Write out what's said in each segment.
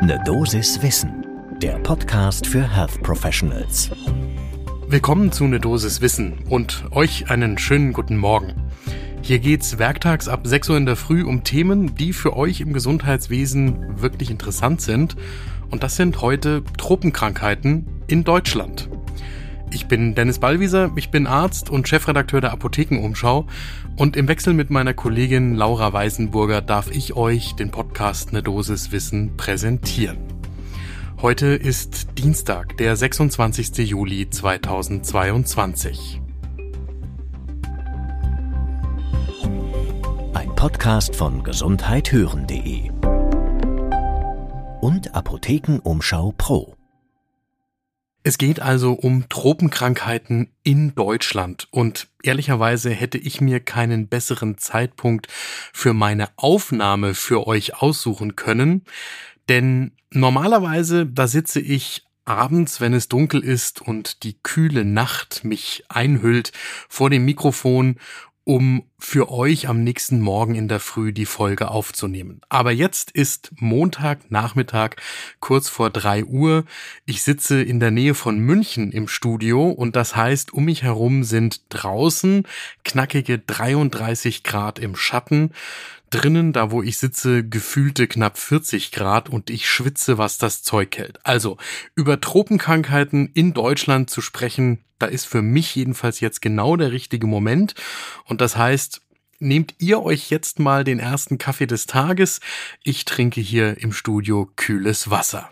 Ne Dosis Wissen, der Podcast für Health Professionals. Willkommen zu Ne Dosis Wissen und euch einen schönen guten Morgen. Hier geht's werktags ab 6 Uhr in der Früh um Themen, die für euch im Gesundheitswesen wirklich interessant sind. Und das sind heute Tropenkrankheiten in Deutschland. Ich bin Dennis Ballwieser, ich bin Arzt und Chefredakteur der Apothekenumschau und im Wechsel mit meiner Kollegin Laura Weisenburger darf ich euch den Podcast Ne Dosis Wissen präsentieren. Heute ist Dienstag, der 26. Juli 2022. Ein Podcast von gesundheithören.de und Apothekenumschau Pro. Es geht also um Tropenkrankheiten in Deutschland. Und ehrlicherweise hätte ich mir keinen besseren Zeitpunkt für meine Aufnahme für euch aussuchen können, denn normalerweise da sitze ich abends, wenn es dunkel ist und die kühle Nacht mich einhüllt vor dem Mikrofon um für euch am nächsten Morgen in der Früh die Folge aufzunehmen. Aber jetzt ist Montagnachmittag, kurz vor drei Uhr. Ich sitze in der Nähe von München im Studio und das heißt, um mich herum sind draußen knackige 33 Grad im Schatten drinnen, da wo ich sitze, gefühlte knapp 40 Grad und ich schwitze, was das Zeug hält. Also über Tropenkrankheiten in Deutschland zu sprechen, da ist für mich jedenfalls jetzt genau der richtige Moment. Und das heißt, nehmt ihr euch jetzt mal den ersten Kaffee des Tages. Ich trinke hier im Studio kühles Wasser.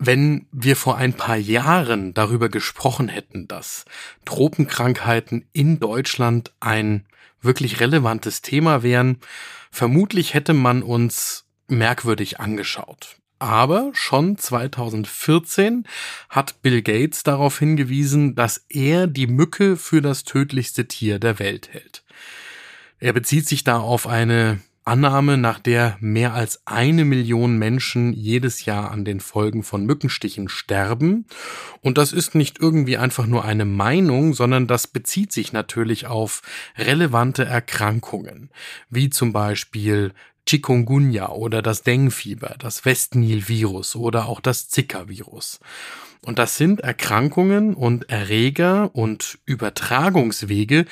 Wenn wir vor ein paar Jahren darüber gesprochen hätten, dass Tropenkrankheiten in Deutschland ein wirklich relevantes Thema wären, vermutlich hätte man uns merkwürdig angeschaut. Aber schon 2014 hat Bill Gates darauf hingewiesen, dass er die Mücke für das tödlichste Tier der Welt hält. Er bezieht sich da auf eine Annahme, nach der mehr als eine Million Menschen jedes Jahr an den Folgen von Mückenstichen sterben. Und das ist nicht irgendwie einfach nur eine Meinung, sondern das bezieht sich natürlich auf relevante Erkrankungen, wie zum Beispiel Chikungunya oder das Dengue-Fieber, das Westnil-Virus oder auch das Zika-Virus. Und das sind Erkrankungen und Erreger und Übertragungswege,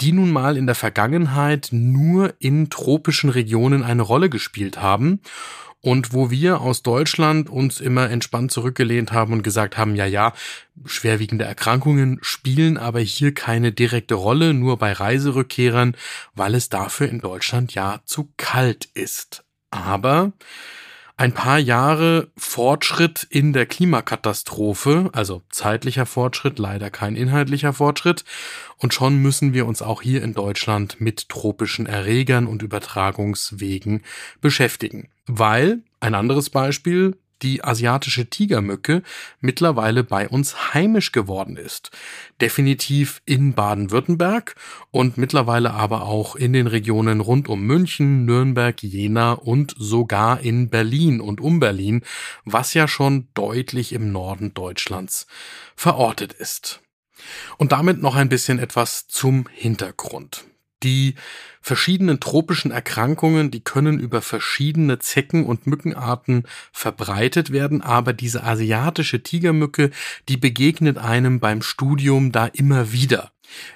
die nun mal in der Vergangenheit nur in tropischen Regionen eine Rolle gespielt haben und wo wir aus Deutschland uns immer entspannt zurückgelehnt haben und gesagt haben, ja, ja, schwerwiegende Erkrankungen spielen aber hier keine direkte Rolle, nur bei Reiserückkehrern, weil es dafür in Deutschland ja zu kalt ist. Aber ein paar Jahre Fortschritt in der Klimakatastrophe, also zeitlicher Fortschritt, leider kein inhaltlicher Fortschritt, und schon müssen wir uns auch hier in Deutschland mit tropischen Erregern und Übertragungswegen beschäftigen. Weil, ein anderes Beispiel, die asiatische Tigermücke mittlerweile bei uns heimisch geworden ist. Definitiv in Baden-Württemberg und mittlerweile aber auch in den Regionen rund um München, Nürnberg, Jena und sogar in Berlin und um Berlin, was ja schon deutlich im Norden Deutschlands verortet ist. Und damit noch ein bisschen etwas zum Hintergrund. Die verschiedenen tropischen Erkrankungen, die können über verschiedene Zecken- und Mückenarten verbreitet werden, aber diese asiatische Tigermücke, die begegnet einem beim Studium da immer wieder.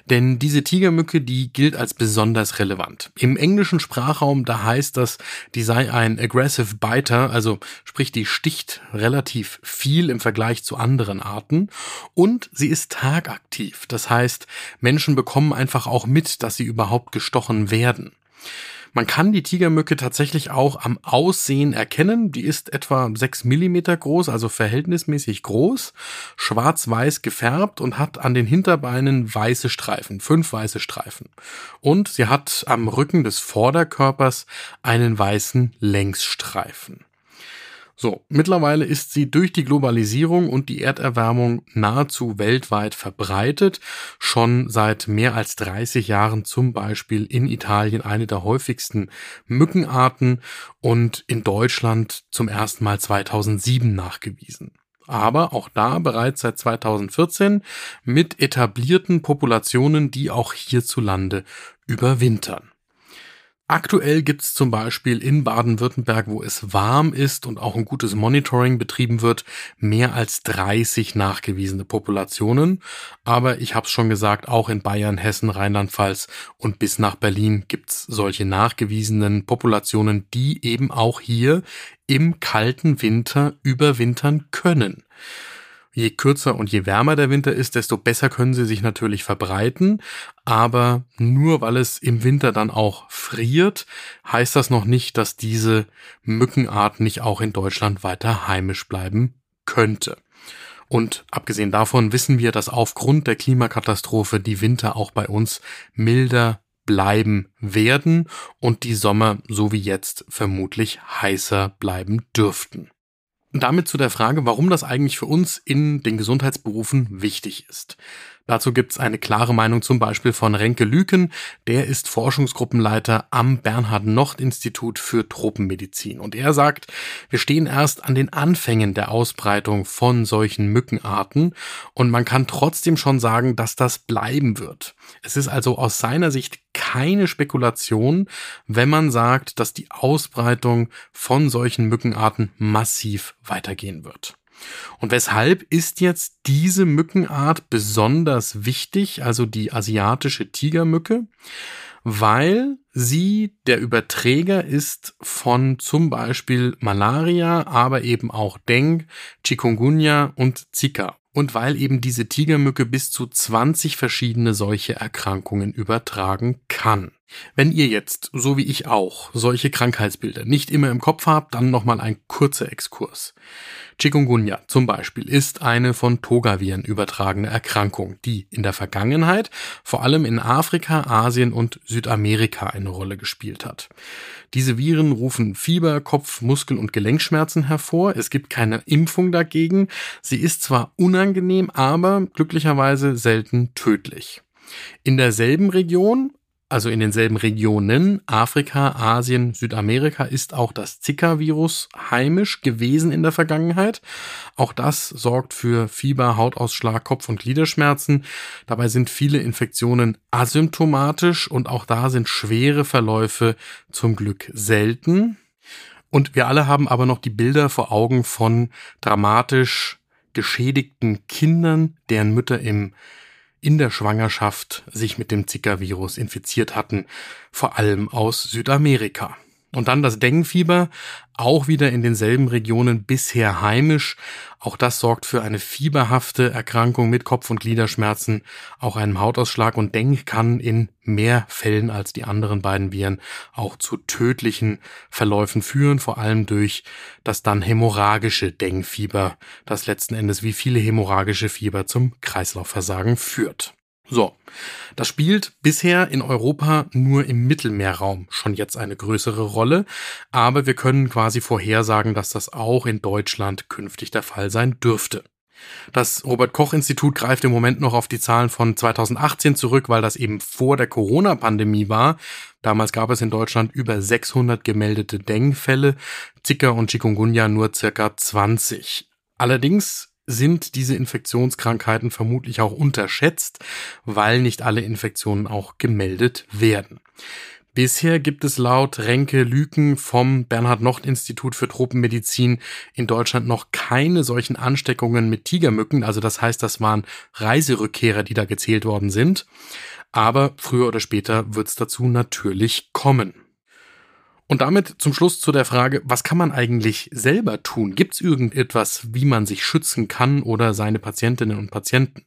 Denn diese Tigermücke, die gilt als besonders relevant. Im englischen Sprachraum, da heißt das, die sei ein aggressive biter, also sprich, die sticht relativ viel im Vergleich zu anderen Arten. Und sie ist tagaktiv. Das heißt, Menschen bekommen einfach auch mit, dass sie überhaupt gestochen werden. Man kann die Tigermücke tatsächlich auch am Aussehen erkennen. Die ist etwa sechs Millimeter groß, also verhältnismäßig groß, schwarz-weiß gefärbt und hat an den Hinterbeinen weiße Streifen, fünf weiße Streifen. Und sie hat am Rücken des Vorderkörpers einen weißen Längsstreifen. So, mittlerweile ist sie durch die Globalisierung und die Erderwärmung nahezu weltweit verbreitet. Schon seit mehr als 30 Jahren zum Beispiel in Italien eine der häufigsten Mückenarten und in Deutschland zum ersten Mal 2007 nachgewiesen. Aber auch da bereits seit 2014 mit etablierten Populationen, die auch hierzulande überwintern. Aktuell gibt es zum Beispiel in Baden-Württemberg, wo es warm ist und auch ein gutes Monitoring betrieben wird, mehr als 30 nachgewiesene Populationen. Aber ich habe es schon gesagt, auch in Bayern, Hessen, Rheinland-Pfalz und bis nach Berlin gibt es solche nachgewiesenen Populationen, die eben auch hier im kalten Winter überwintern können. Je kürzer und je wärmer der Winter ist, desto besser können sie sich natürlich verbreiten. Aber nur weil es im Winter dann auch friert, heißt das noch nicht, dass diese Mückenart nicht auch in Deutschland weiter heimisch bleiben könnte. Und abgesehen davon wissen wir, dass aufgrund der Klimakatastrophe die Winter auch bei uns milder bleiben werden und die Sommer so wie jetzt vermutlich heißer bleiben dürften damit zu der Frage, warum das eigentlich für uns in den Gesundheitsberufen wichtig ist. Dazu gibt's eine klare Meinung zum Beispiel von Renke Lüken, der ist Forschungsgruppenleiter am Bernhard-Nocht-Institut für Tropenmedizin. Und er sagt, wir stehen erst an den Anfängen der Ausbreitung von solchen Mückenarten und man kann trotzdem schon sagen, dass das bleiben wird. Es ist also aus seiner Sicht keine Spekulation, wenn man sagt, dass die Ausbreitung von solchen Mückenarten massiv weitergehen wird. Und weshalb ist jetzt diese Mückenart besonders wichtig, also die asiatische Tigermücke? Weil sie der Überträger ist von zum Beispiel Malaria, aber eben auch Deng, Chikungunya und Zika. Und weil eben diese Tigermücke bis zu 20 verschiedene solche Erkrankungen übertragen kann. Wenn ihr jetzt, so wie ich auch, solche Krankheitsbilder nicht immer im Kopf habt, dann nochmal ein kurzer Exkurs. Chikungunya zum Beispiel ist eine von Togaviren übertragene Erkrankung, die in der Vergangenheit vor allem in Afrika, Asien und Südamerika eine Rolle gespielt hat. Diese Viren rufen Fieber, Kopf-, Muskel- und Gelenkschmerzen hervor. Es gibt keine Impfung dagegen. Sie ist zwar unangenehm, aber glücklicherweise selten tödlich. In derselben Region also in denselben Regionen, Afrika, Asien, Südamerika, ist auch das Zika-Virus heimisch gewesen in der Vergangenheit. Auch das sorgt für Fieber, Hautausschlag, Kopf- und Gliederschmerzen. Dabei sind viele Infektionen asymptomatisch und auch da sind schwere Verläufe zum Glück selten. Und wir alle haben aber noch die Bilder vor Augen von dramatisch geschädigten Kindern, deren Mütter im in der Schwangerschaft sich mit dem Zika-Virus infiziert hatten, vor allem aus Südamerika. Und dann das Denguefieber, auch wieder in denselben Regionen bisher heimisch. Auch das sorgt für eine fieberhafte Erkrankung mit Kopf- und Gliederschmerzen, auch einem Hautausschlag und Dengue kann in mehr Fällen als die anderen beiden Viren auch zu tödlichen Verläufen führen, vor allem durch das dann hämorrhagische Denguefieber, das letzten Endes wie viele hämorrhagische Fieber zum Kreislaufversagen führt. So, das spielt bisher in Europa nur im Mittelmeerraum schon jetzt eine größere Rolle, aber wir können quasi vorhersagen, dass das auch in Deutschland künftig der Fall sein dürfte. Das Robert Koch Institut greift im Moment noch auf die Zahlen von 2018 zurück, weil das eben vor der Corona-Pandemie war. Damals gab es in Deutschland über 600 gemeldete Dengue-Fälle, Zika und Chikungunya nur circa 20. Allerdings sind diese Infektionskrankheiten vermutlich auch unterschätzt, weil nicht alle Infektionen auch gemeldet werden. Bisher gibt es laut Renke Lüken vom Bernhard-Nocht-Institut für Tropenmedizin in Deutschland noch keine solchen Ansteckungen mit Tigermücken. Also das heißt, das waren Reiserückkehrer, die da gezählt worden sind. Aber früher oder später wird es dazu natürlich kommen. Und damit zum Schluss zu der Frage, was kann man eigentlich selber tun? Gibt es irgendetwas, wie man sich schützen kann oder seine Patientinnen und Patienten?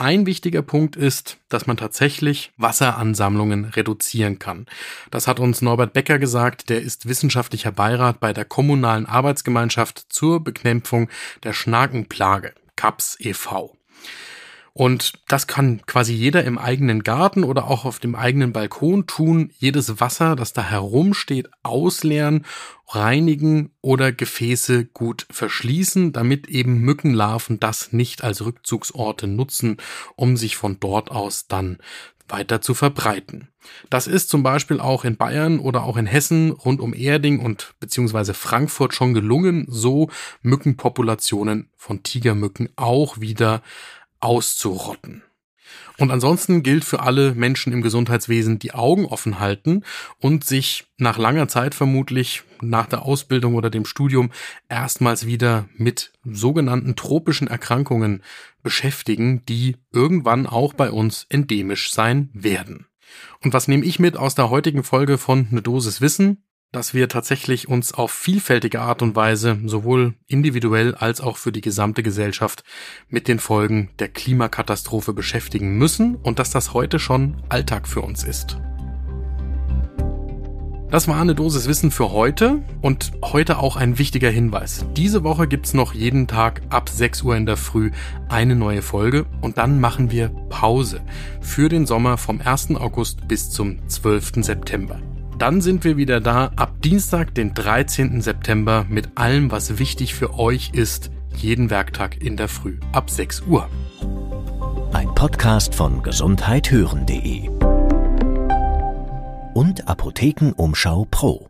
Ein wichtiger Punkt ist, dass man tatsächlich Wasseransammlungen reduzieren kann. Das hat uns Norbert Becker gesagt, der ist wissenschaftlicher Beirat bei der kommunalen Arbeitsgemeinschaft zur Bekämpfung der Schnakenplage, CAPS e.V. Und das kann quasi jeder im eigenen Garten oder auch auf dem eigenen Balkon tun. Jedes Wasser, das da herumsteht, ausleeren, reinigen oder Gefäße gut verschließen, damit eben Mückenlarven das nicht als Rückzugsorte nutzen, um sich von dort aus dann weiter zu verbreiten. Das ist zum Beispiel auch in Bayern oder auch in Hessen rund um Erding und beziehungsweise Frankfurt schon gelungen, so Mückenpopulationen von Tigermücken auch wieder auszurotten. Und ansonsten gilt für alle Menschen im Gesundheitswesen die Augen offen halten und sich nach langer Zeit vermutlich nach der Ausbildung oder dem Studium erstmals wieder mit sogenannten tropischen Erkrankungen beschäftigen, die irgendwann auch bei uns endemisch sein werden. Und was nehme ich mit aus der heutigen Folge von Ne Dosis Wissen? Dass wir tatsächlich uns auf vielfältige Art und Weise sowohl individuell als auch für die gesamte Gesellschaft mit den Folgen der Klimakatastrophe beschäftigen müssen und dass das heute schon Alltag für uns ist. Das war eine Dosis Wissen für heute und heute auch ein wichtiger Hinweis. Diese Woche gibt's noch jeden Tag ab 6 Uhr in der Früh eine neue Folge und dann machen wir Pause für den Sommer vom 1. August bis zum 12. September. Dann sind wir wieder da ab Dienstag, den 13. September mit allem, was wichtig für euch ist, jeden Werktag in der Früh ab 6 Uhr. Ein Podcast von gesundheithören.de und Apothekenumschau Pro.